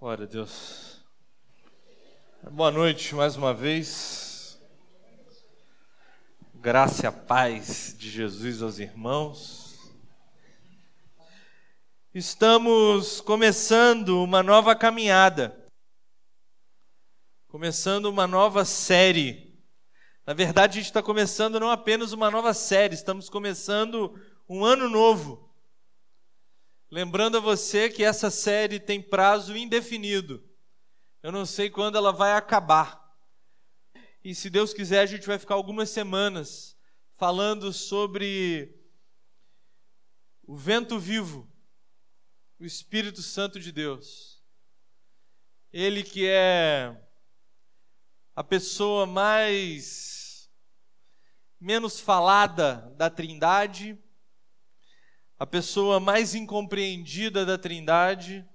Glória a Deus. Boa noite mais uma vez. Graça e a paz de Jesus aos irmãos. Estamos começando uma nova caminhada, começando uma nova série. Na verdade, a gente está começando não apenas uma nova série, estamos começando um ano novo. Lembrando a você que essa série tem prazo indefinido. Eu não sei quando ela vai acabar. E se Deus quiser, a gente vai ficar algumas semanas falando sobre o vento vivo, o Espírito Santo de Deus. Ele que é a pessoa mais menos falada da Trindade a pessoa mais incompreendida da Trindade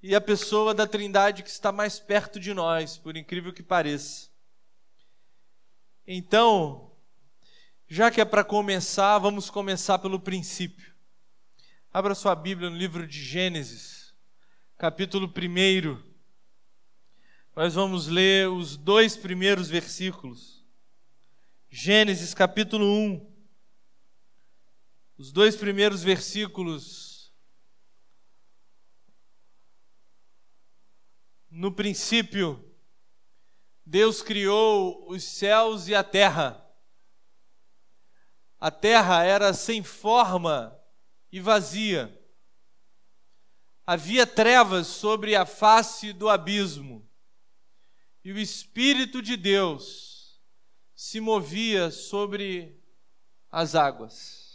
e a pessoa da Trindade que está mais perto de nós, por incrível que pareça. Então, já que é para começar, vamos começar pelo princípio. Abra sua Bíblia no livro de Gênesis, capítulo 1. Nós vamos ler os dois primeiros versículos. Gênesis, capítulo 1 os dois primeiros versículos. No princípio, Deus criou os céus e a terra. A terra era sem forma e vazia. Havia trevas sobre a face do abismo. E o Espírito de Deus se movia sobre as águas.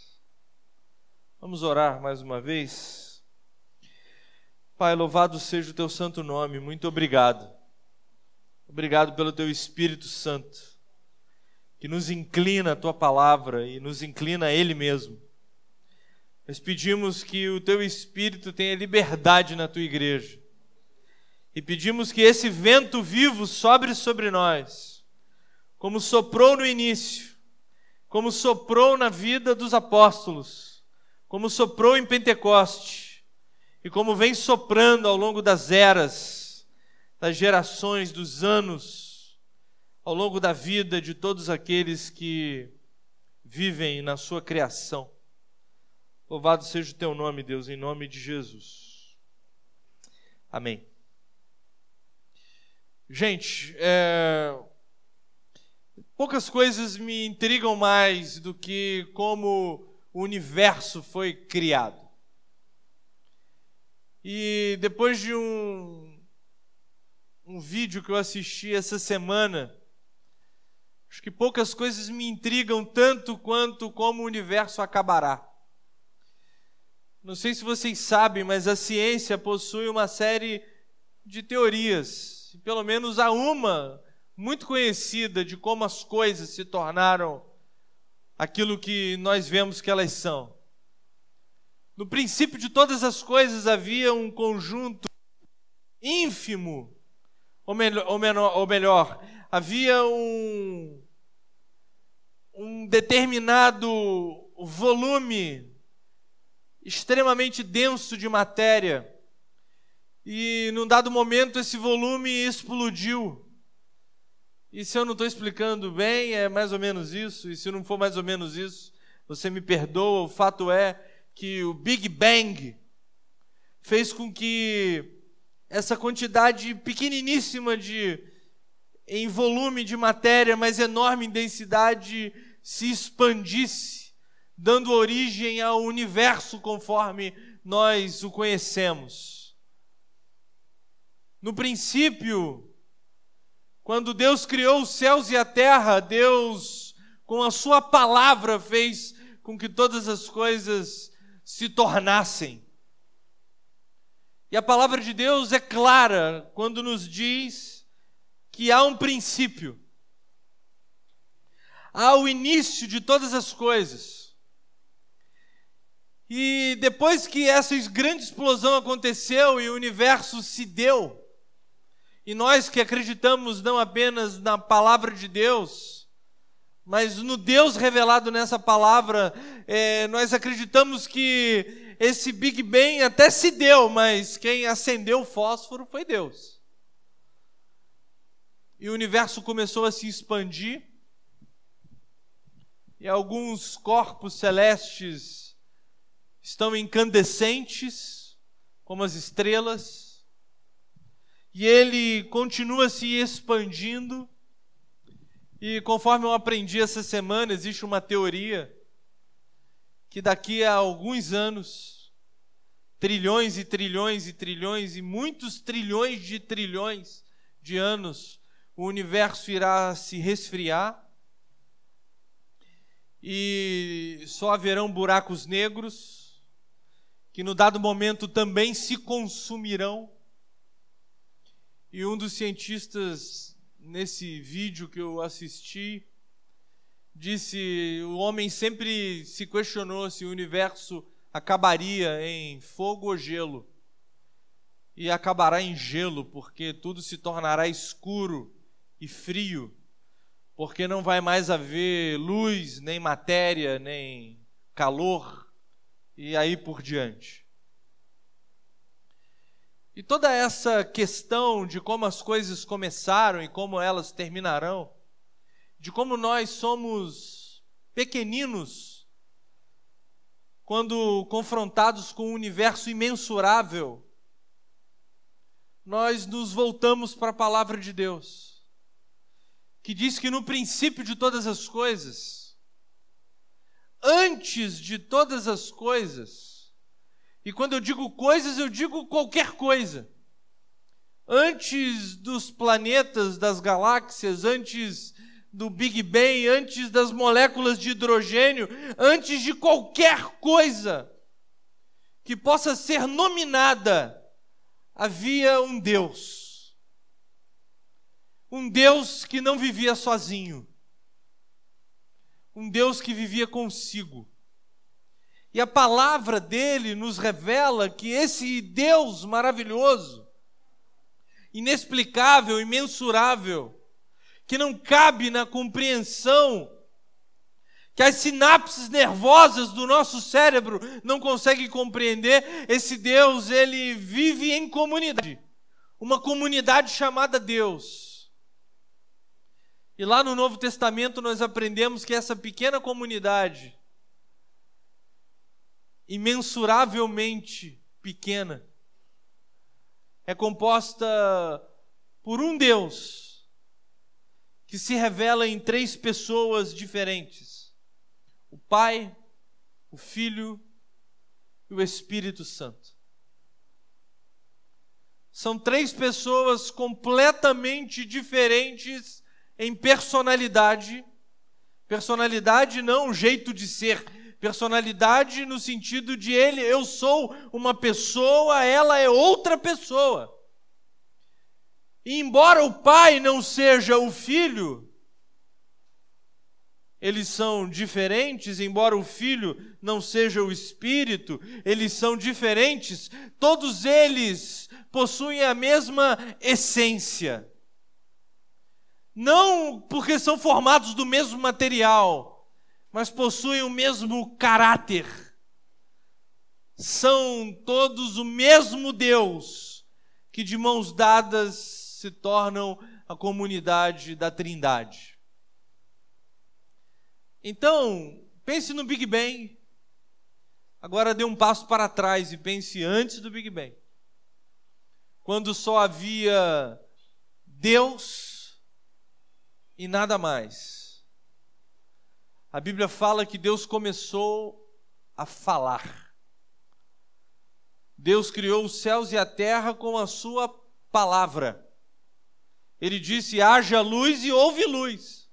Vamos orar mais uma vez. Pai, louvado seja o teu santo nome, muito obrigado. Obrigado pelo teu Espírito Santo, que nos inclina a tua palavra e nos inclina a Ele mesmo. Nós pedimos que o teu Espírito tenha liberdade na tua igreja. E pedimos que esse vento vivo sobre sobre nós, como soprou no início, como soprou na vida dos apóstolos, como soprou em Pentecoste e como vem soprando ao longo das eras, das gerações, dos anos, ao longo da vida de todos aqueles que vivem na sua criação. Louvado seja o teu nome, Deus, em nome de Jesus. Amém. Gente, é... poucas coisas me intrigam mais do que como o universo foi criado. E depois de um, um vídeo que eu assisti essa semana, acho que poucas coisas me intrigam tanto quanto como o universo acabará. Não sei se vocês sabem, mas a ciência possui uma série de teorias, pelo menos há uma muito conhecida de como as coisas se tornaram aquilo que nós vemos que elas são. No princípio de todas as coisas havia um conjunto ínfimo, ou melhor, ou menor, ou melhor havia um, um determinado volume extremamente denso de matéria. E num dado momento esse volume explodiu. E se eu não estou explicando bem, é mais ou menos isso. E se não for mais ou menos isso, você me perdoa. O fato é que o Big Bang fez com que essa quantidade pequeniníssima de em volume de matéria, mas enorme em densidade, se expandisse, dando origem ao universo conforme nós o conhecemos. No princípio, quando Deus criou os céus e a terra, Deus, com a Sua palavra, fez com que todas as coisas se tornassem. E a palavra de Deus é clara quando nos diz que há um princípio, há o início de todas as coisas. E depois que essa grande explosão aconteceu e o universo se deu, e nós que acreditamos não apenas na palavra de Deus, Mas no Deus revelado nessa palavra, é, nós acreditamos que esse Big Bang até se deu, mas quem acendeu o fósforo foi Deus. E o universo começou a se expandir, e alguns corpos celestes estão incandescentes, como as estrelas, e ele continua se expandindo e conforme eu aprendi essa semana, existe uma teoria que daqui a alguns anos, trilhões e trilhões e trilhões e muitos trilhões de trilhões de anos, o universo irá se resfriar e só haverão buracos negros que no dado momento também se consumirão. E um dos cientistas nesse vídeo que eu assisti, disse: o homem sempre se questionou se o universo acabaria em fogo ou gelo. E acabará em gelo, porque tudo se tornará escuro e frio, porque não vai mais haver luz, nem matéria, nem calor, e aí por diante. E toda essa questão de como as coisas começaram e como elas terminarão, de como nós somos pequeninos quando confrontados com um universo imensurável, nós nos voltamos para a palavra de Deus, que diz que no princípio de todas as coisas, antes de todas as coisas, e quando eu digo coisas, eu digo qualquer coisa. Antes dos planetas, das galáxias, antes do Big Bang, antes das moléculas de hidrogênio, antes de qualquer coisa que possa ser nominada, havia um Deus. Um Deus que não vivia sozinho. Um Deus que vivia consigo. E a palavra dele nos revela que esse Deus maravilhoso, inexplicável, imensurável, que não cabe na compreensão, que as sinapses nervosas do nosso cérebro não conseguem compreender, esse Deus, ele vive em comunidade, uma comunidade chamada Deus. E lá no Novo Testamento nós aprendemos que essa pequena comunidade, imensuravelmente pequena, é composta por um Deus que se revela em três pessoas diferentes: o Pai, o Filho e o Espírito Santo. São três pessoas completamente diferentes em personalidade. Personalidade não um jeito de ser, Personalidade no sentido de ele, eu sou uma pessoa, ela é outra pessoa. E embora o pai não seja o filho, eles são diferentes, embora o filho não seja o espírito, eles são diferentes, todos eles possuem a mesma essência. Não porque são formados do mesmo material, mas possuem o mesmo caráter. São todos o mesmo Deus, que de mãos dadas se tornam a comunidade da Trindade. Então, pense no Big Bang. Agora dê um passo para trás e pense antes do Big Bang. Quando só havia Deus e nada mais. A Bíblia fala que Deus começou a falar. Deus criou os céus e a terra com a sua palavra. Ele disse: haja luz e houve luz.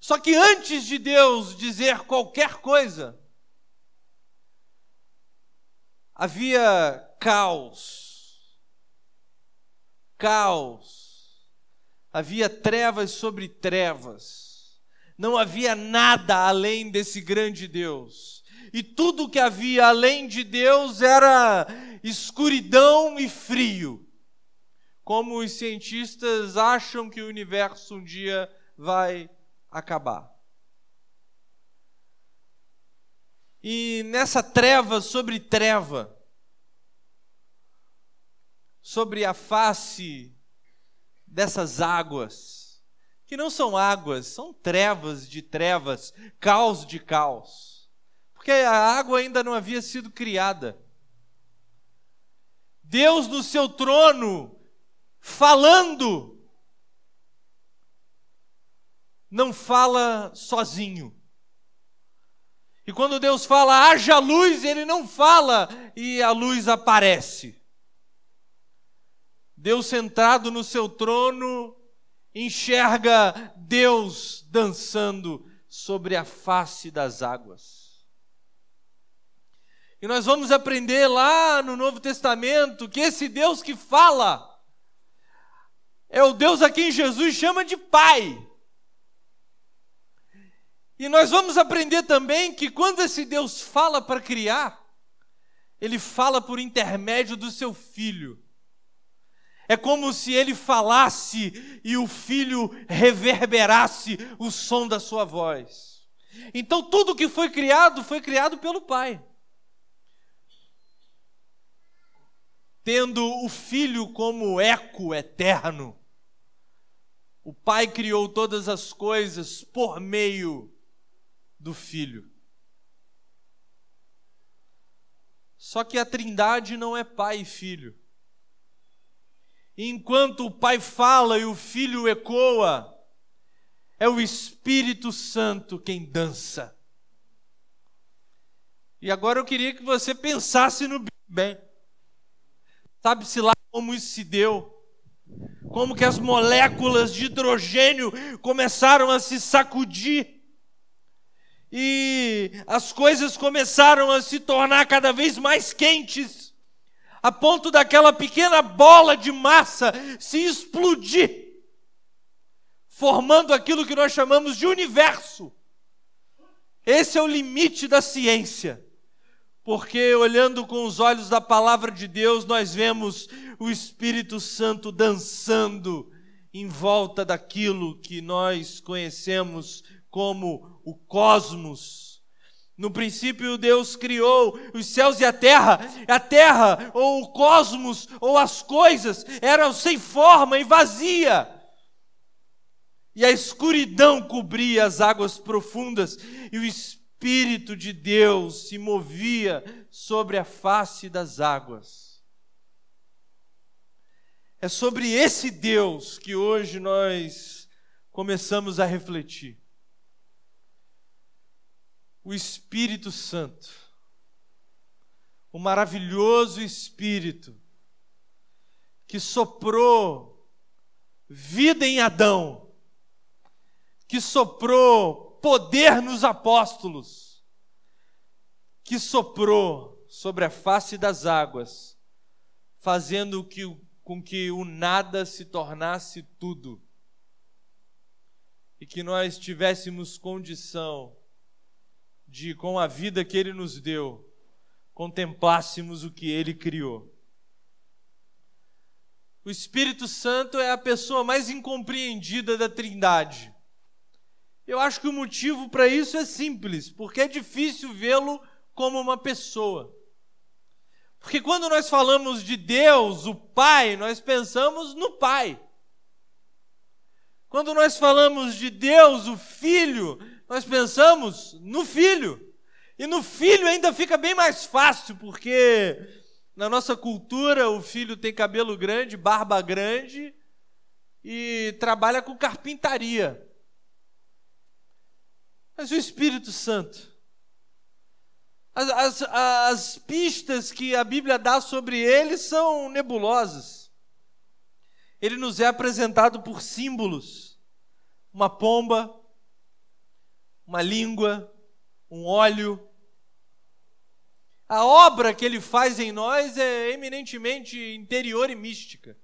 Só que antes de Deus dizer qualquer coisa, havia caos. Caos. Havia trevas sobre trevas não havia nada além desse grande Deus. E tudo que havia além de Deus era escuridão e frio. Como os cientistas acham que o universo um dia vai acabar. E nessa treva sobre treva, sobre a face dessas águas, que não são águas, são trevas de trevas, caos de caos, porque a água ainda não havia sido criada. Deus no seu trono, falando, não fala sozinho. E quando Deus fala, haja luz, ele não fala e a luz aparece. Deus sentado no seu trono enxerga Deus dançando sobre a face das águas. E nós vamos aprender lá no Novo Testamento que esse Deus que fala é o Deus a quem Jesus chama de Pai. E nós vamos aprender também que quando esse Deus fala para criar, ele fala por intermédio do seu filho. É como se ele falasse e o filho reverberasse o som da sua voz. Então tudo que foi criado foi criado pelo Pai. Tendo o filho como eco eterno. O Pai criou todas as coisas por meio do filho. Só que a Trindade não é pai e filho. Enquanto o Pai fala e o Filho ecoa, é o Espírito Santo quem dança. E agora eu queria que você pensasse no Bang. Sabe-se lá como isso se deu? Como que as moléculas de hidrogênio começaram a se sacudir. E as coisas começaram a se tornar cada vez mais quentes a ponto daquela pequena bola de massa se explodir, formando aquilo que nós chamamos de universo. Esse é o limite da ciência, porque olhando com os olhos da palavra de Deus, nós vemos o Espírito Santo dançando em volta daquilo que nós conhecemos como o cosmos no princípio, Deus criou os céus e a terra. A terra, ou o cosmos, ou as coisas, eram sem forma e vazia. E a escuridão cobria as águas profundas, e o Espírito de Deus se movia sobre a face das águas. É sobre esse Deus que hoje nós começamos a refletir o Espírito Santo, o maravilhoso Espírito que soprou vida em Adão, que soprou poder nos apóstolos, que soprou sobre a face das águas, fazendo que, com que o nada se tornasse tudo, e que nós tivéssemos condição de, com a vida que Ele nos deu, contemplássemos o que Ele criou. O Espírito Santo é a pessoa mais incompreendida da Trindade. Eu acho que o motivo para isso é simples, porque é difícil vê-lo como uma pessoa. Porque quando nós falamos de Deus, o Pai, nós pensamos no Pai. Quando nós falamos de Deus, o Filho, nós pensamos no filho. E no filho ainda fica bem mais fácil, porque na nossa cultura o filho tem cabelo grande, barba grande e trabalha com carpintaria. Mas o Espírito Santo, as, as, as pistas que a Bíblia dá sobre ele são nebulosas. Ele nos é apresentado por símbolos: uma pomba, uma língua, um óleo. A obra que ele faz em nós é eminentemente interior e mística.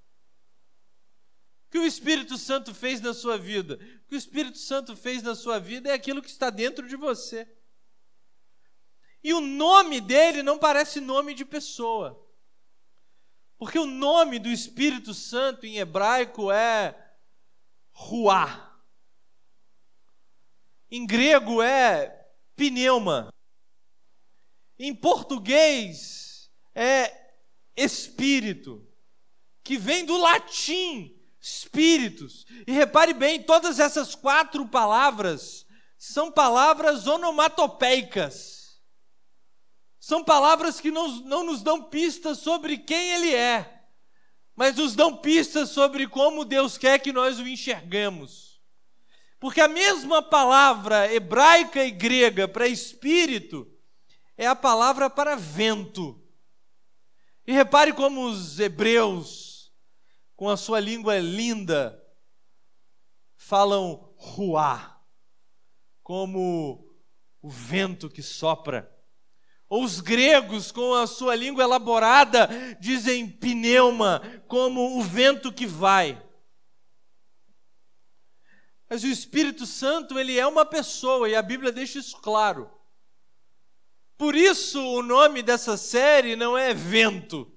O que o Espírito Santo fez na sua vida? O que o Espírito Santo fez na sua vida é aquilo que está dentro de você. E o nome dele não parece nome de pessoa. Porque o nome do Espírito Santo em hebraico é Ruá. Em grego é pneuma. Em português é espírito, que vem do latim espíritos. E repare bem, todas essas quatro palavras são palavras onomatopeicas. São palavras que não, não nos dão pistas sobre quem ele é, mas nos dão pistas sobre como Deus quer que nós o enxergamos. Porque a mesma palavra hebraica e grega para espírito é a palavra para vento. E repare como os hebreus, com a sua língua linda, falam ruá, como o vento que sopra. Ou os gregos, com a sua língua elaborada, dizem pneuma, como o vento que vai. Mas o Espírito Santo, ele é uma pessoa, e a Bíblia deixa isso claro. Por isso o nome dessa série não é vento,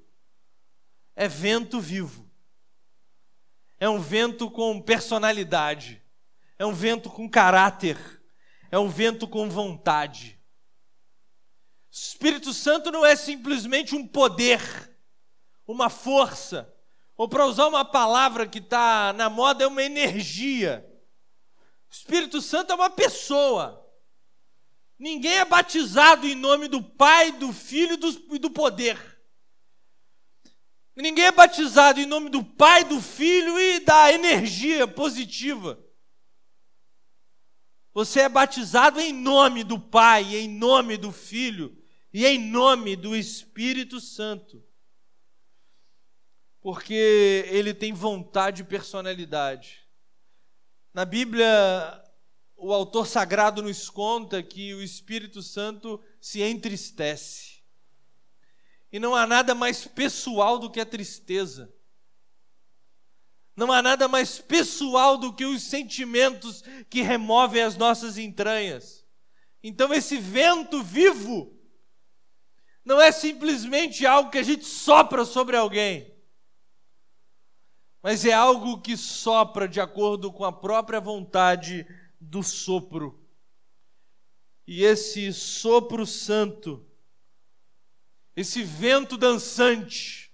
é vento vivo. É um vento com personalidade, é um vento com caráter, é um vento com vontade. O Espírito Santo não é simplesmente um poder, uma força, ou para usar uma palavra que está na moda, é uma energia. O Espírito Santo é uma pessoa. Ninguém é batizado em nome do Pai, do Filho e do poder. Ninguém é batizado em nome do Pai, do Filho e da energia positiva. Você é batizado em nome do Pai, em nome do Filho e em nome do Espírito Santo. Porque ele tem vontade e personalidade. Na Bíblia, o autor sagrado nos conta que o Espírito Santo se entristece. E não há nada mais pessoal do que a tristeza. Não há nada mais pessoal do que os sentimentos que removem as nossas entranhas. Então, esse vento vivo não é simplesmente algo que a gente sopra sobre alguém, mas é algo que sopra de acordo com a própria vontade do sopro. E esse sopro santo, esse vento dançante,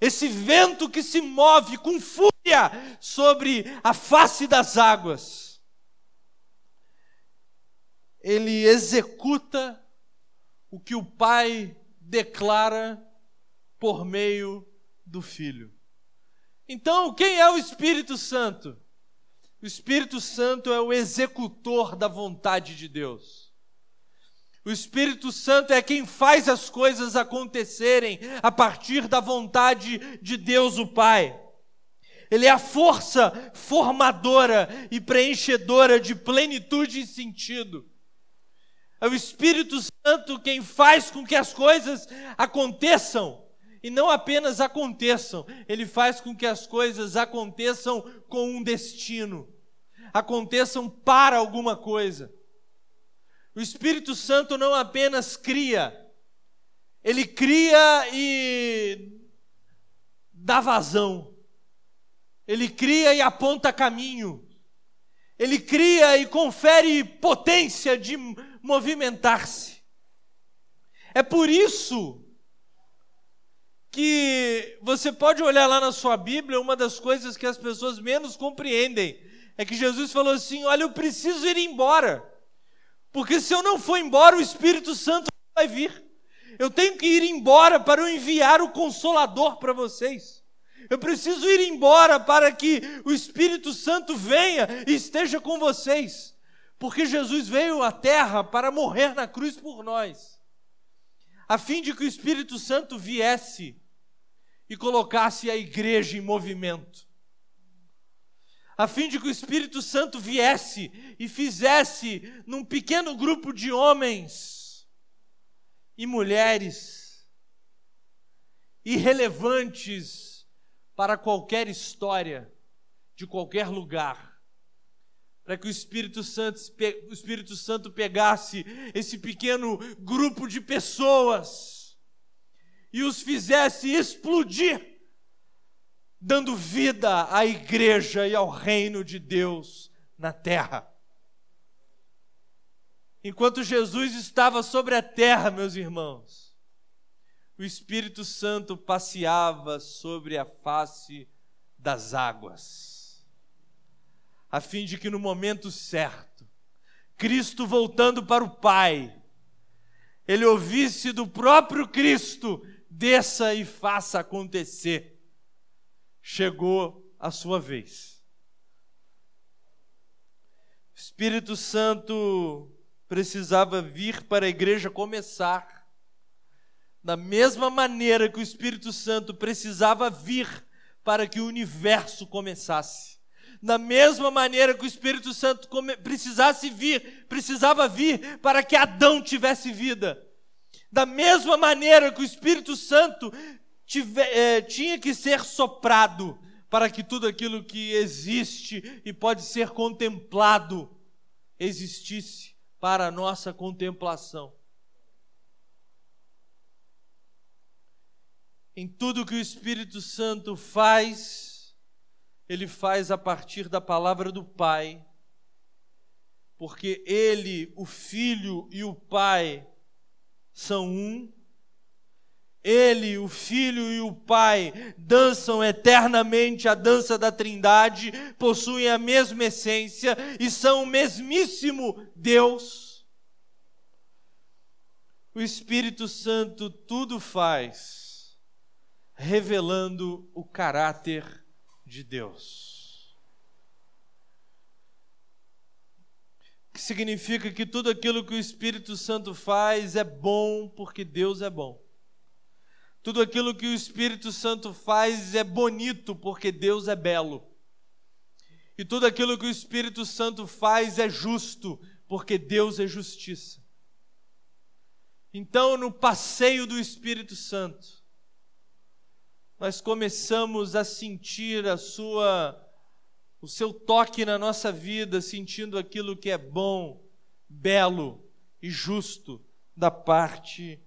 esse vento que se move com fúria sobre a face das águas, ele executa o que o Pai declara por meio do Filho. Então, quem é o Espírito Santo? O Espírito Santo é o executor da vontade de Deus. O Espírito Santo é quem faz as coisas acontecerem a partir da vontade de Deus o Pai. Ele é a força formadora e preenchedora de plenitude e sentido. É o Espírito Santo quem faz com que as coisas aconteçam e não apenas aconteçam, ele faz com que as coisas aconteçam com um destino, aconteçam para alguma coisa. O Espírito Santo não apenas cria, ele cria e dá vazão, ele cria e aponta caminho, ele cria e confere potência de movimentar-se. É por isso que você pode olhar lá na sua Bíblia, uma das coisas que as pessoas menos compreendem é que Jesus falou assim: Olha, eu preciso ir embora, porque se eu não for embora, o Espírito Santo vai vir. Eu tenho que ir embora para eu enviar o Consolador para vocês. Eu preciso ir embora para que o Espírito Santo venha e esteja com vocês. Porque Jesus veio à terra para morrer na cruz por nós a fim de que o Espírito Santo viesse e colocasse a igreja em movimento. A fim de que o Espírito Santo viesse e fizesse num pequeno grupo de homens e mulheres irrelevantes para qualquer história de qualquer lugar para que o Espírito Santo, o Espírito Santo pegasse esse pequeno grupo de pessoas e os fizesse explodir, dando vida à igreja e ao reino de Deus na terra. Enquanto Jesus estava sobre a terra, meus irmãos, o Espírito Santo passeava sobre a face das águas, a fim de que no momento certo, Cristo voltando para o Pai, ele ouvisse do próprio Cristo: desça e faça acontecer. Chegou a sua vez. O Espírito Santo precisava vir para a igreja começar. Da mesma maneira que o Espírito Santo precisava vir para que o universo começasse. Da mesma maneira que o Espírito Santo precisasse vir, precisava vir para que Adão tivesse vida. Da mesma maneira que o Espírito Santo é, tinha que ser soprado para que tudo aquilo que existe e pode ser contemplado existisse para a nossa contemplação. Em tudo que o Espírito Santo faz, ele faz a partir da palavra do Pai, porque ele, o Filho e o Pai são um. Ele, o Filho e o Pai dançam eternamente a dança da Trindade, possuem a mesma essência e são o mesmíssimo Deus. O Espírito Santo tudo faz, revelando o caráter de Deus. Que significa que tudo aquilo que o Espírito Santo faz é bom porque Deus é bom. Tudo aquilo que o Espírito Santo faz é bonito porque Deus é belo. E tudo aquilo que o Espírito Santo faz é justo porque Deus é justiça. Então, no passeio do Espírito Santo, nós começamos a sentir a sua o seu toque na nossa vida, sentindo aquilo que é bom, belo e justo da parte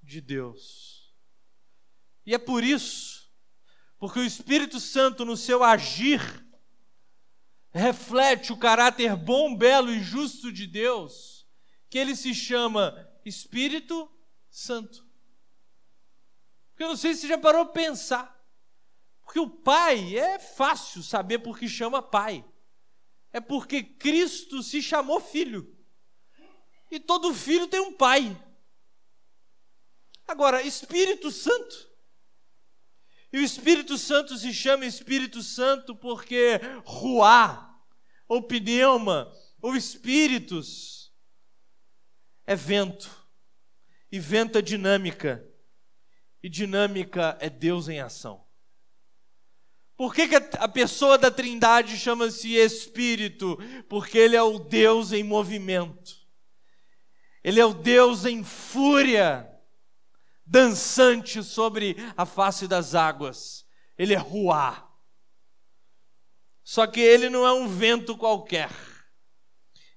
de Deus. E é por isso, porque o Espírito Santo, no seu agir, reflete o caráter bom, belo e justo de Deus, que ele se chama Espírito Santo. Porque eu não sei se já parou para pensar. Porque o Pai é fácil saber por que chama Pai. É porque Cristo se chamou Filho. E todo filho tem um pai. Agora, Espírito Santo e o Espírito Santo se chama Espírito Santo porque ruá, ou pneuma, ou espíritos, é vento. E vento é dinâmica. E dinâmica é Deus em ação. Por que, que a pessoa da Trindade chama-se Espírito? Porque Ele é o Deus em movimento. Ele é o Deus em fúria dançante sobre a face das águas. Ele é ruá. Só que ele não é um vento qualquer.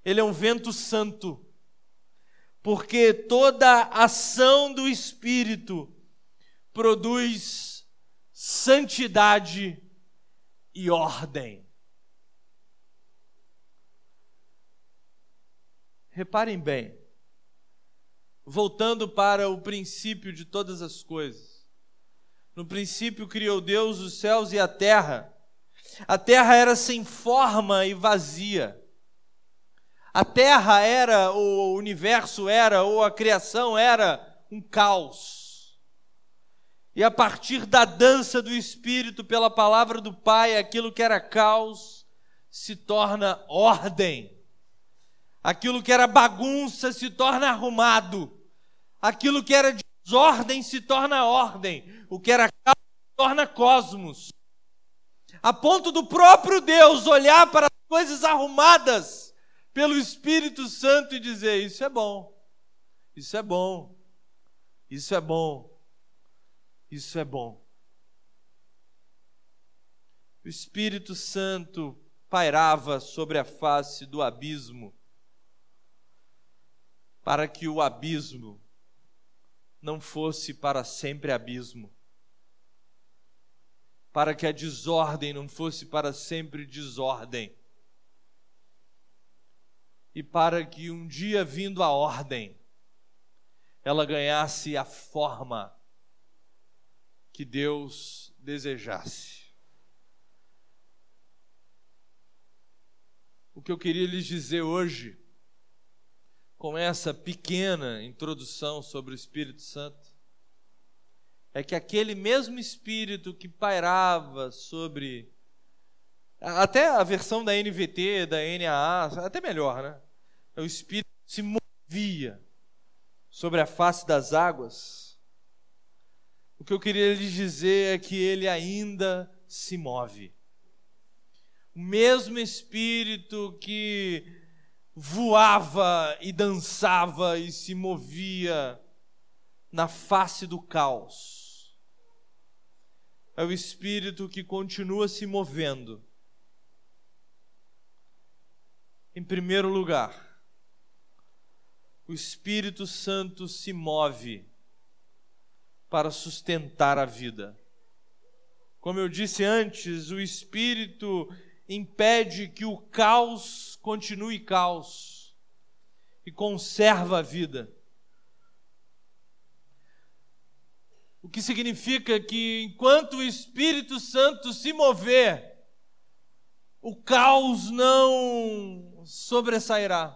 Ele é um vento santo. Porque toda ação do Espírito produz santidade e ordem. Reparem bem, voltando para o princípio de todas as coisas. No princípio criou Deus os céus e a terra. A terra era sem forma e vazia. A terra era, o universo era, ou a criação era um caos. E a partir da dança do Espírito pela palavra do Pai, aquilo que era caos se torna ordem. Aquilo que era bagunça se torna arrumado. Aquilo que era desordem se torna ordem, o que era caos se torna cosmos. A ponto do próprio Deus olhar para as coisas arrumadas pelo Espírito Santo e dizer: Isso é bom, isso é bom, isso é bom, isso é bom. O Espírito Santo pairava sobre a face do abismo, para que o abismo não fosse para sempre abismo, para que a desordem não fosse para sempre desordem. e para que um dia vindo a ordem, ela ganhasse a forma que Deus desejasse. O que eu queria lhes dizer hoje, com essa pequena introdução sobre o Espírito Santo, é que aquele mesmo Espírito que pairava sobre. Até a versão da NVT, da NAA, até melhor, né? O Espírito se movia sobre a face das águas. O que eu queria lhes dizer é que ele ainda se move. O mesmo Espírito que voava e dançava e se movia na face do caos. É o Espírito que continua se movendo. Em primeiro lugar, o Espírito Santo se move para sustentar a vida. Como eu disse antes, o Espírito impede que o caos continue caos e conserva a vida. O que significa que enquanto o Espírito Santo se mover, o caos não sobressairá.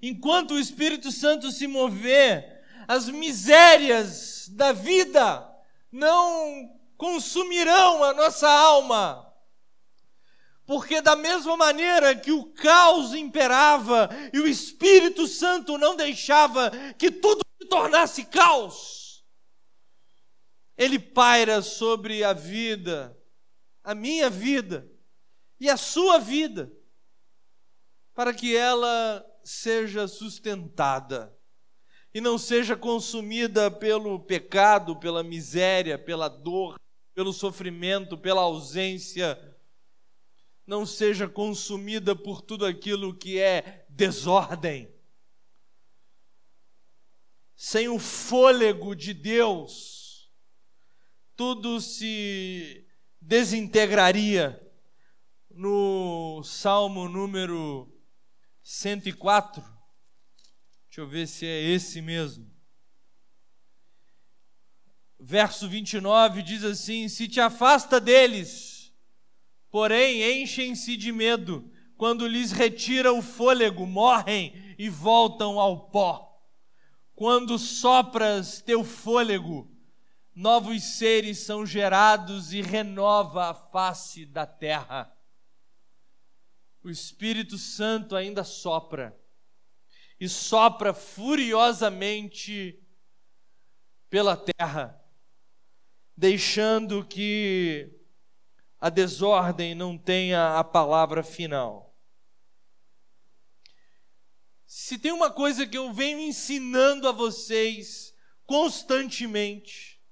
Enquanto o Espírito Santo se mover, as misérias da vida não consumirão a nossa alma. Porque, da mesma maneira que o caos imperava e o Espírito Santo não deixava que tudo se tornasse caos, ele paira sobre a vida, a minha vida e a sua vida, para que ela seja sustentada e não seja consumida pelo pecado, pela miséria, pela dor, pelo sofrimento, pela ausência, não seja consumida por tudo aquilo que é desordem. Sem o fôlego de Deus, tudo se desintegraria. No Salmo número 104. Deixa eu ver se é esse mesmo. Verso 29 diz assim: Se te afasta deles, porém enchem-se de medo, quando lhes retira o fôlego, morrem e voltam ao pó. Quando sopras teu fôlego, novos seres são gerados e renova a face da terra o Espírito Santo ainda sopra e sopra furiosamente pela terra, deixando que a desordem não tenha a palavra final. Se tem uma coisa que eu venho ensinando a vocês constantemente,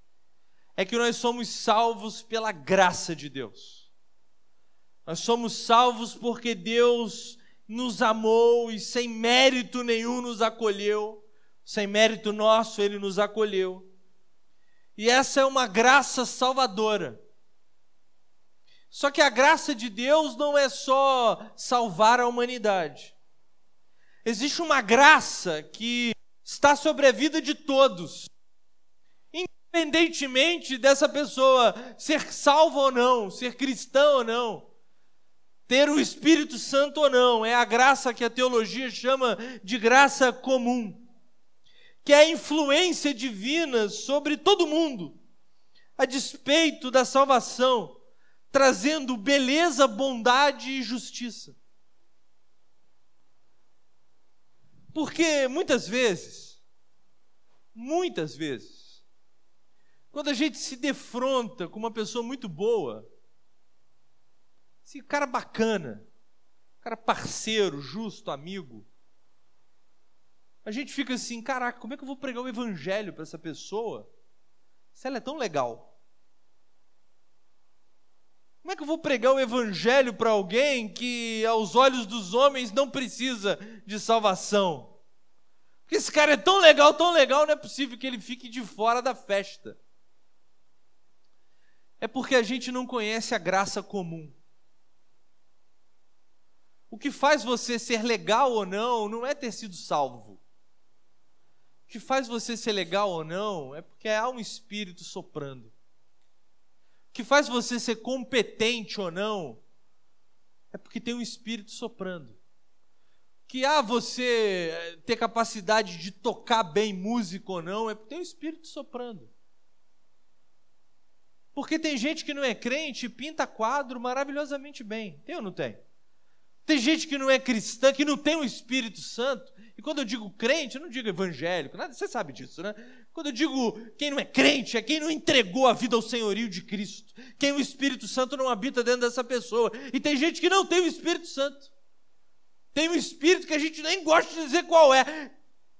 é que nós somos salvos pela graça de Deus. Nós somos salvos porque Deus nos amou e sem mérito nenhum nos acolheu, sem mérito nosso ele nos acolheu. E essa é uma graça salvadora. Só que a graça de Deus não é só salvar a humanidade. Existe uma graça que está sobre a vida de todos, independentemente dessa pessoa ser salva ou não, ser cristã ou não ter o Espírito Santo ou não, é a graça que a teologia chama de graça comum, que é a influência divina sobre todo mundo, a despeito da salvação, trazendo beleza, bondade e justiça. Porque muitas vezes, muitas vezes, quando a gente se defronta com uma pessoa muito boa, esse cara bacana, cara parceiro, justo, amigo. A gente fica assim, caraca, como é que eu vou pregar o evangelho para essa pessoa se ela é tão legal? Como é que eu vou pregar o evangelho para alguém que, aos olhos dos homens, não precisa de salvação? Porque esse cara é tão legal, tão legal, não é possível que ele fique de fora da festa. É porque a gente não conhece a graça comum. O que faz você ser legal ou não, não é ter sido salvo. O que faz você ser legal ou não é porque há um espírito soprando. O que faz você ser competente ou não é porque tem um espírito soprando. Que há você eh, ter capacidade de tocar bem música ou não é porque tem um espírito soprando. Porque tem gente que não é crente e pinta quadro maravilhosamente bem. Tem ou não tem? Tem gente que não é cristã, que não tem o Espírito Santo. E quando eu digo crente, eu não digo evangélico, nada, você sabe disso, né? Quando eu digo quem não é crente, é quem não entregou a vida ao senhorio de Cristo. Quem o Espírito Santo não habita dentro dessa pessoa. E tem gente que não tem o Espírito Santo. Tem um espírito que a gente nem gosta de dizer qual é.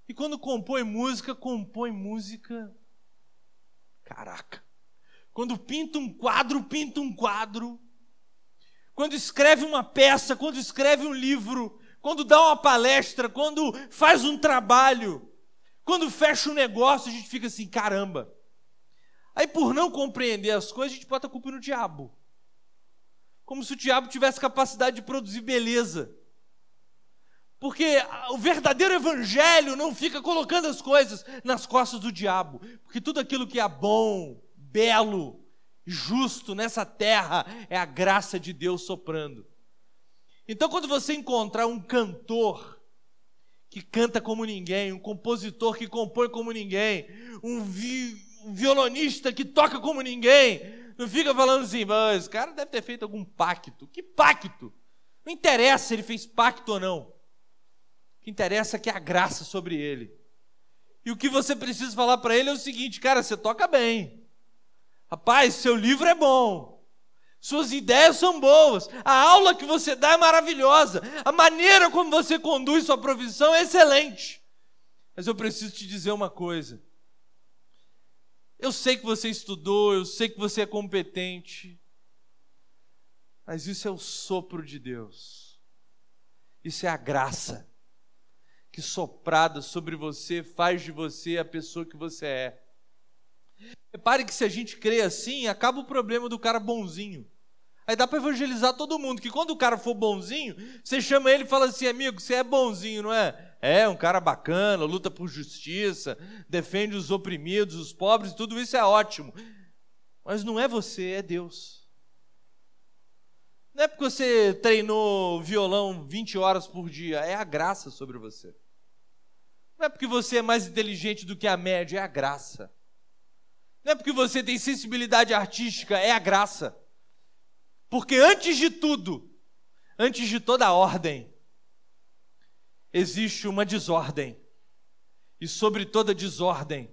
E quando compõe música, compõe música. Caraca. Quando pinta um quadro, pinta um quadro. Quando escreve uma peça, quando escreve um livro, quando dá uma palestra, quando faz um trabalho, quando fecha um negócio, a gente fica assim, caramba. Aí, por não compreender as coisas, a gente bota a culpa no diabo. Como se o diabo tivesse capacidade de produzir beleza. Porque o verdadeiro evangelho não fica colocando as coisas nas costas do diabo. Porque tudo aquilo que é bom, belo, justo nessa terra é a graça de Deus soprando. Então, quando você encontrar um cantor que canta como ninguém, um compositor que compõe como ninguém, um, vi, um violonista que toca como ninguém, não fica falando assim, mas esse cara deve ter feito algum pacto. Que pacto? Não interessa se ele fez pacto ou não. O que interessa é que há graça sobre ele. E o que você precisa falar para ele é o seguinte, cara, você toca bem. Rapaz, seu livro é bom. Suas ideias são boas. A aula que você dá é maravilhosa. A maneira como você conduz sua profissão é excelente. Mas eu preciso te dizer uma coisa. Eu sei que você estudou, eu sei que você é competente. Mas isso é o sopro de Deus. Isso é a graça que soprada sobre você faz de você a pessoa que você é. Repare que se a gente crê assim, acaba o problema do cara bonzinho. Aí dá para evangelizar todo mundo, que quando o cara for bonzinho, você chama ele e fala assim, amigo, você é bonzinho, não é? É, um cara bacana, luta por justiça, defende os oprimidos, os pobres, tudo isso é ótimo. Mas não é você, é Deus. Não é porque você treinou violão 20 horas por dia, é a graça sobre você. Não é porque você é mais inteligente do que a média, é a graça. Não é porque você tem sensibilidade artística, é a graça. Porque antes de tudo, antes de toda ordem, existe uma desordem. E sobre toda desordem,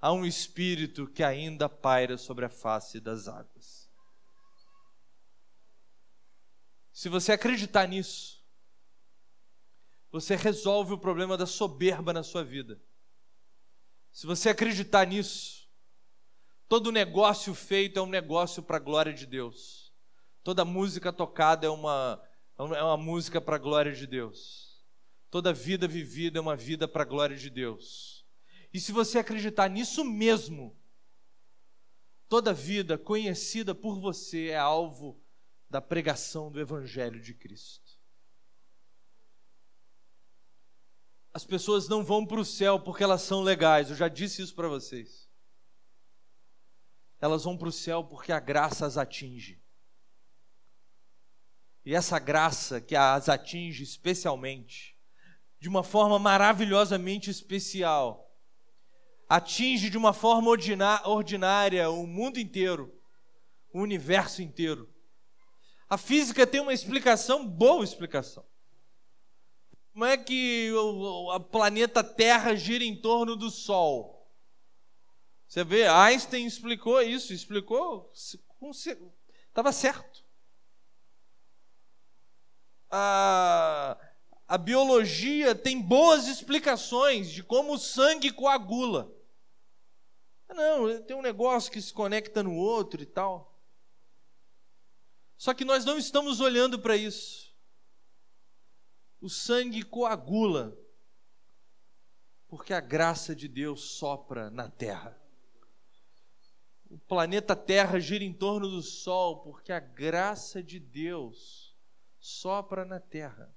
há um espírito que ainda paira sobre a face das águas. Se você acreditar nisso, você resolve o problema da soberba na sua vida. Se você acreditar nisso, Todo negócio feito é um negócio para a glória de Deus. Toda música tocada é uma, é uma música para a glória de Deus. Toda vida vivida é uma vida para a glória de Deus. E se você acreditar nisso mesmo, toda vida conhecida por você é alvo da pregação do Evangelho de Cristo. As pessoas não vão para o céu porque elas são legais, eu já disse isso para vocês elas vão para o céu porque a graça as atinge. E essa graça que as atinge especialmente, de uma forma maravilhosamente especial, atinge de uma forma ordinária o mundo inteiro, o universo inteiro. A física tem uma explicação, boa explicação. Como é que o, planeta Terra gira em torno do Sol? Você vê, Einstein explicou isso, explicou, estava certo. A, a biologia tem boas explicações de como o sangue coagula. Não, tem um negócio que se conecta no outro e tal. Só que nós não estamos olhando para isso. O sangue coagula, porque a graça de Deus sopra na terra o planeta Terra gira em torno do Sol, porque a graça de Deus sopra na Terra.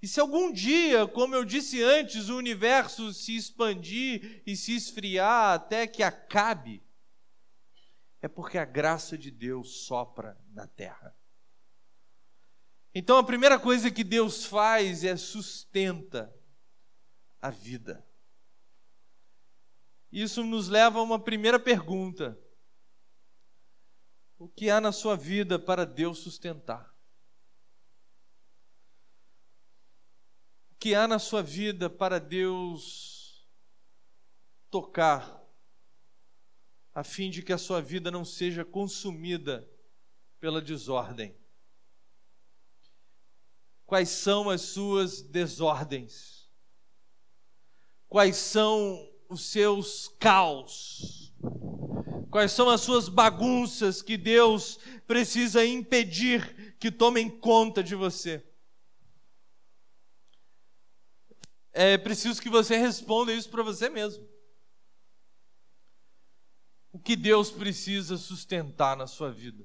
E se algum dia, como eu disse antes, o universo se expandir e se esfriar até que acabe, é porque a graça de Deus sopra na terra. Então a primeira coisa que Deus faz é sustenta a vida. Isso nos leva a uma primeira pergunta: O que há na sua vida para Deus sustentar? que há na sua vida para Deus tocar, a fim de que a sua vida não seja consumida pela desordem? Quais são as suas desordens? Quais são os seus caos? Quais são as suas bagunças que Deus precisa impedir que tomem conta de você? é preciso que você responda isso para você mesmo. O que Deus precisa sustentar na sua vida?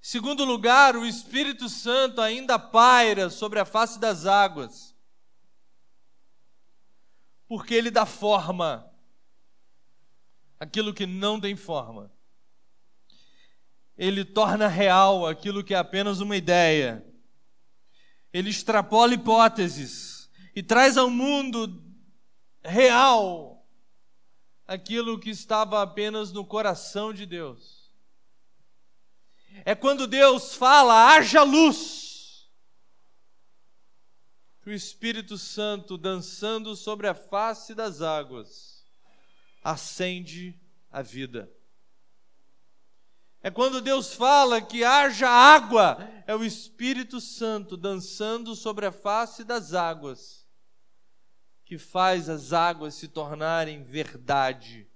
Segundo lugar, o Espírito Santo ainda paira sobre a face das águas, porque ele dá forma aquilo que não tem forma. Ele torna real aquilo que é apenas uma ideia ele extrapola hipóteses e traz ao mundo real aquilo que estava apenas no coração de Deus. É quando Deus fala, haja luz, o Espírito Santo, dançando sobre a face das águas, acende a vida. É quando Deus fala que haja água, é o Espírito Santo dançando sobre a face das águas, que faz as águas se tornarem verdade.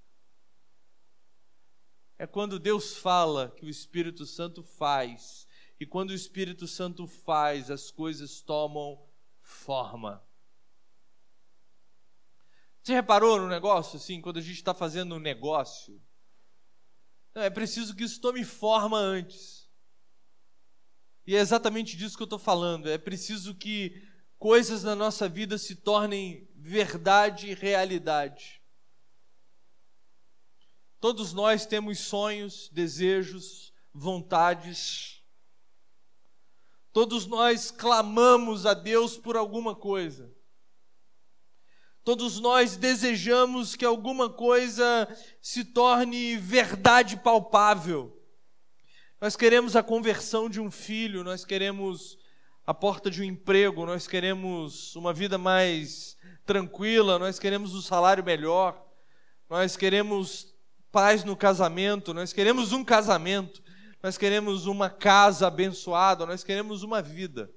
É quando Deus fala que o Espírito Santo faz, e quando o Espírito Santo faz, as coisas tomam forma. Você reparou no negócio assim, quando a gente está fazendo um negócio? Não, é preciso que isso tome forma antes. E é exatamente disso que eu estou falando. É preciso que coisas na nossa vida se tornem verdade e realidade. Todos nós temos sonhos, desejos, vontades. Todos nós clamamos a Deus por alguma coisa. Todos nós desejamos que alguma coisa se torne verdade palpável. Nós queremos a conversão de um filho, nós queremos a porta de um emprego, nós queremos uma vida mais tranquila, nós queremos um salário melhor, nós queremos paz no casamento, nós queremos um casamento, nós queremos uma casa abençoada, nós queremos uma vida.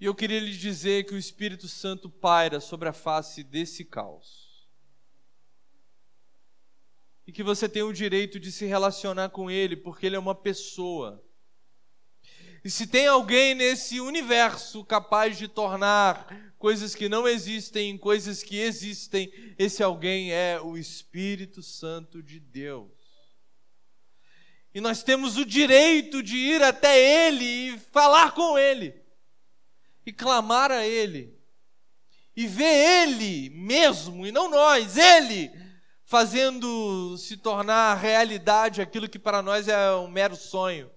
E eu queria lhe dizer que o Espírito Santo paira sobre a face desse caos. E que você tem o direito de se relacionar com Ele, porque Ele é uma pessoa. E se tem alguém nesse universo capaz de tornar coisas que não existem em coisas que existem, esse alguém é o Espírito Santo de Deus. E nós temos o direito de ir até Ele e falar com Ele. E clamar a Ele, e ver Ele mesmo, e não nós, Ele, fazendo se tornar realidade aquilo que para nós é um mero sonho,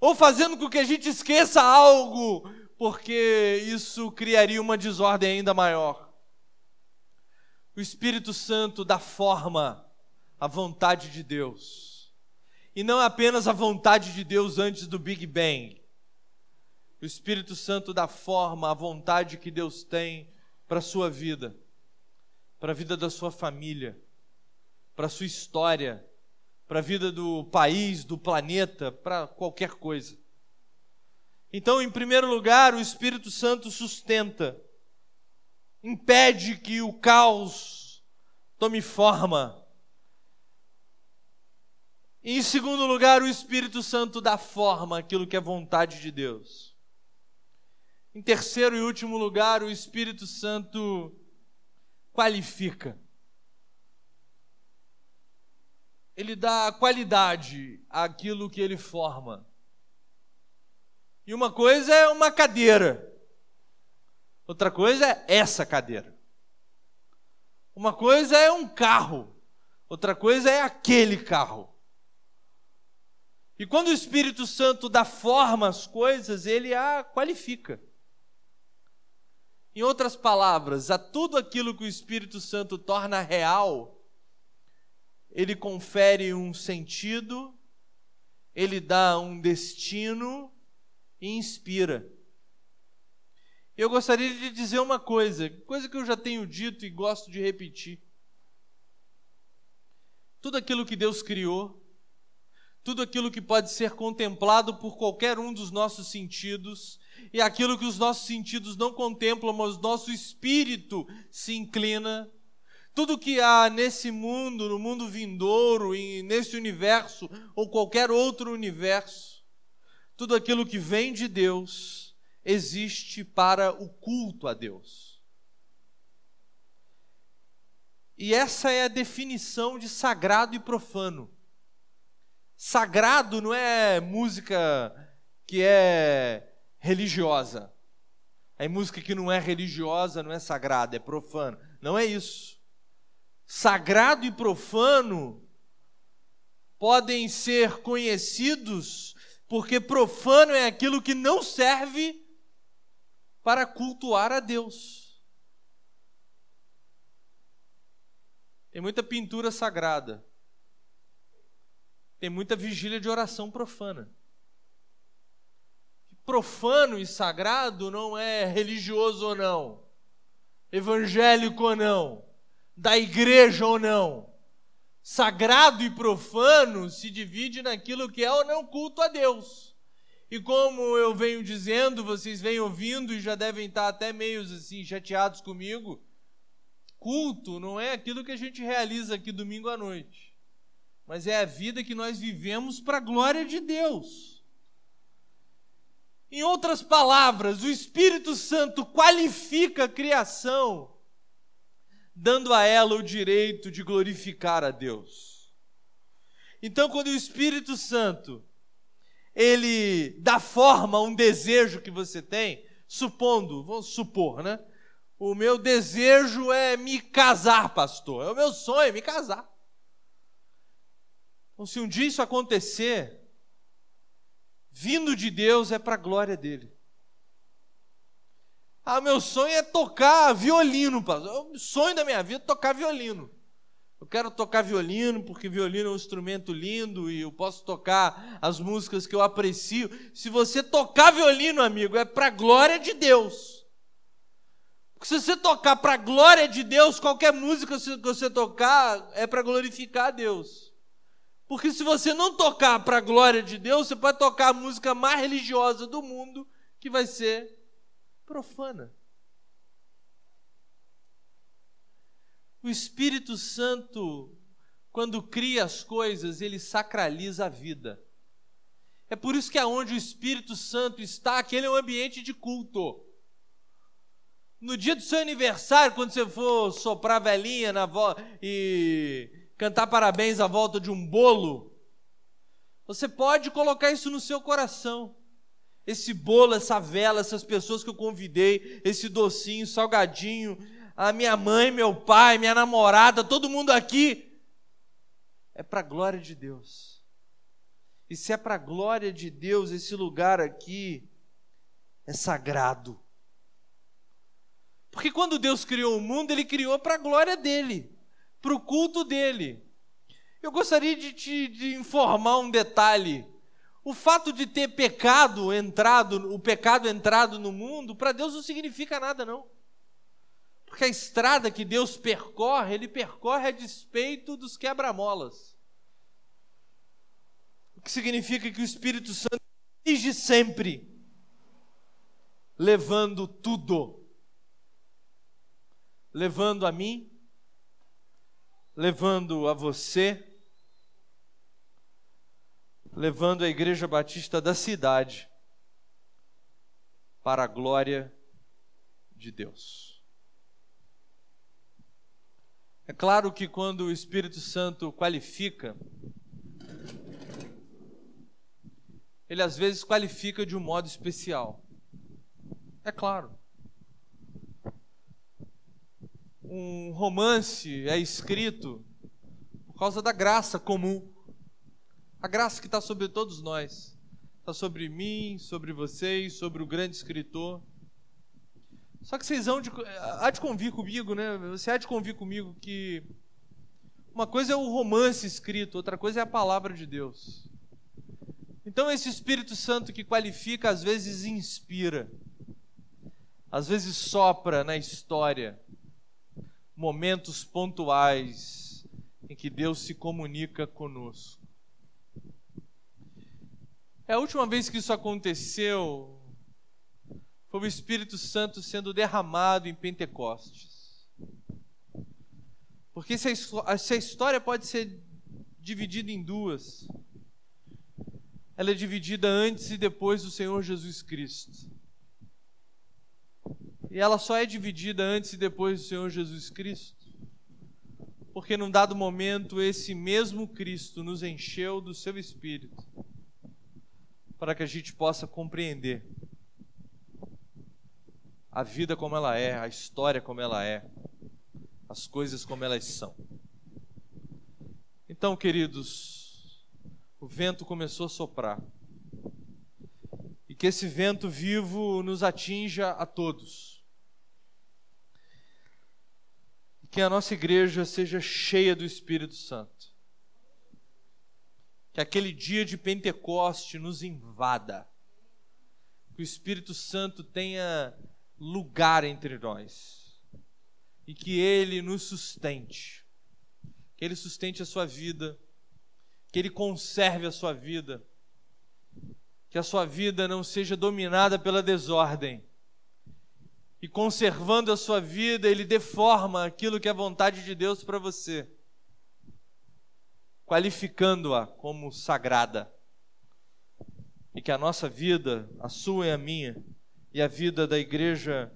ou fazendo com que a gente esqueça algo, porque isso criaria uma desordem ainda maior. O Espírito Santo dá forma à vontade de Deus. E não apenas a vontade de Deus antes do Big Bang, o Espírito Santo dá forma à vontade que Deus tem para a sua vida, para a vida da sua família, para a sua história, para a vida do país, do planeta, para qualquer coisa. Então, em primeiro lugar, o Espírito Santo sustenta, impede que o caos tome forma. E, em segundo lugar, o Espírito Santo dá forma àquilo que é vontade de Deus. Em terceiro e último lugar, o Espírito Santo qualifica. Ele dá qualidade àquilo que ele forma. E uma coisa é uma cadeira. Outra coisa é essa cadeira. Uma coisa é um carro. Outra coisa é aquele carro. E quando o Espírito Santo dá forma às coisas, ele a qualifica. Em outras palavras, a tudo aquilo que o Espírito Santo torna real, ele confere um sentido, ele dá um destino e inspira. Eu gostaria de dizer uma coisa, coisa que eu já tenho dito e gosto de repetir. Tudo aquilo que Deus criou, tudo aquilo que pode ser contemplado por qualquer um dos nossos sentidos, e aquilo que os nossos sentidos não contemplam, mas nosso espírito se inclina, tudo que há nesse mundo, no mundo vindouro, e nesse universo ou qualquer outro universo, tudo aquilo que vem de Deus, existe para o culto a Deus. E essa é a definição de sagrado e profano. Sagrado não é música que é religiosa. É música que não é religiosa, não é sagrada, é profano. Não é isso. Sagrado e profano podem ser conhecidos porque profano é aquilo que não serve para cultuar a Deus. Tem muita pintura sagrada. Tem muita vigília de oração profana. Profano e sagrado não é religioso ou não, evangélico ou não, da igreja ou não. Sagrado e profano se divide naquilo que é ou não culto a Deus. E como eu venho dizendo, vocês vêm ouvindo e já devem estar até meio assim chateados comigo. Culto não é aquilo que a gente realiza aqui domingo à noite, mas é a vida que nós vivemos para a glória de Deus. Em outras palavras, o Espírito Santo qualifica a criação, dando a ela o direito de glorificar a Deus. Então, quando o Espírito Santo ele dá forma a um desejo que você tem, supondo, vamos supor, né? O meu desejo é me casar, pastor. É o meu sonho, me casar. Então, se um dia isso acontecer, vindo de Deus é para a glória dele. Ah, meu sonho é tocar violino, pastor. O sonho da minha vida é tocar violino. Eu quero tocar violino, porque violino é um instrumento lindo e eu posso tocar as músicas que eu aprecio. Se você tocar violino, amigo, é para a glória de Deus. Porque se você tocar para a glória de Deus, qualquer música que você tocar é para glorificar a Deus. Porque se você não tocar para a glória de Deus, você pode tocar a música mais religiosa do mundo, que vai ser profana. O Espírito Santo, quando cria as coisas, ele sacraliza a vida. É por isso que aonde o Espírito Santo está, aquele é um ambiente de culto. No dia do seu aniversário, quando você for soprar velhinha na vo... e cantar parabéns à volta de um bolo, você pode colocar isso no seu coração. Esse bolo, essa vela, essas pessoas que eu convidei, esse docinho, salgadinho, a minha mãe, meu pai, minha namorada, todo mundo aqui, é para a glória de Deus. E se é para a glória de Deus, esse lugar aqui é sagrado. Porque quando Deus criou o mundo, Ele criou para a glória dele, para o culto dele. Eu gostaria de te de informar um detalhe. O fato de ter pecado entrado, o pecado entrado no mundo, para Deus não significa nada, não. Porque a estrada que Deus percorre, Ele percorre a despeito dos quebra-molas. O que significa que o Espírito Santo dirige sempre, levando tudo. Levando a mim, levando a você, levando a Igreja Batista da cidade para a glória de Deus. É claro que quando o Espírito Santo qualifica, ele às vezes qualifica de um modo especial. É claro. Um romance é escrito por causa da graça comum. A graça que está sobre todos nós. Está sobre mim, sobre vocês, sobre o grande escritor. Só que vocês vão de, há de convir comigo, né? Você há de convir comigo que uma coisa é o romance escrito, outra coisa é a palavra de Deus. Então, esse Espírito Santo que qualifica, às vezes inspira, às vezes sopra na história, momentos pontuais em que Deus se comunica conosco. É a última vez que isso aconteceu foi o Espírito Santo sendo derramado em Pentecostes. Porque se a, história pode ser dividida em duas, ela é dividida antes e depois do Senhor Jesus Cristo. E ela só é dividida antes e depois do Senhor Jesus Cristo, porque num dado momento esse mesmo Cristo nos encheu do seu Espírito, para que a gente possa compreender a vida como ela é, a história como ela é as coisas como elas são. Então, queridos, o vento começou a soprar. E que esse vento vivo nos atinja a todos. E que a nossa igreja seja cheia do Espírito Santo. Que aquele dia de Pentecoste nos invada. Que o Espírito Santo tenha lugar entre nós e que Ele nos sustente, que Ele sustente a sua vida, que Ele conserve a sua vida, que a sua vida não seja dominada pela desordem. E conservando a sua vida, Ele deforma aquilo que é vontade de Deus para você, qualificando-a como sagrada. E que a nossa vida, a sua e a minha, e a vida da igreja,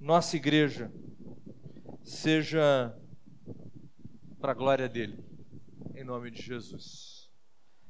nossa igreja, seja para a glória dele, em nome de Jesus.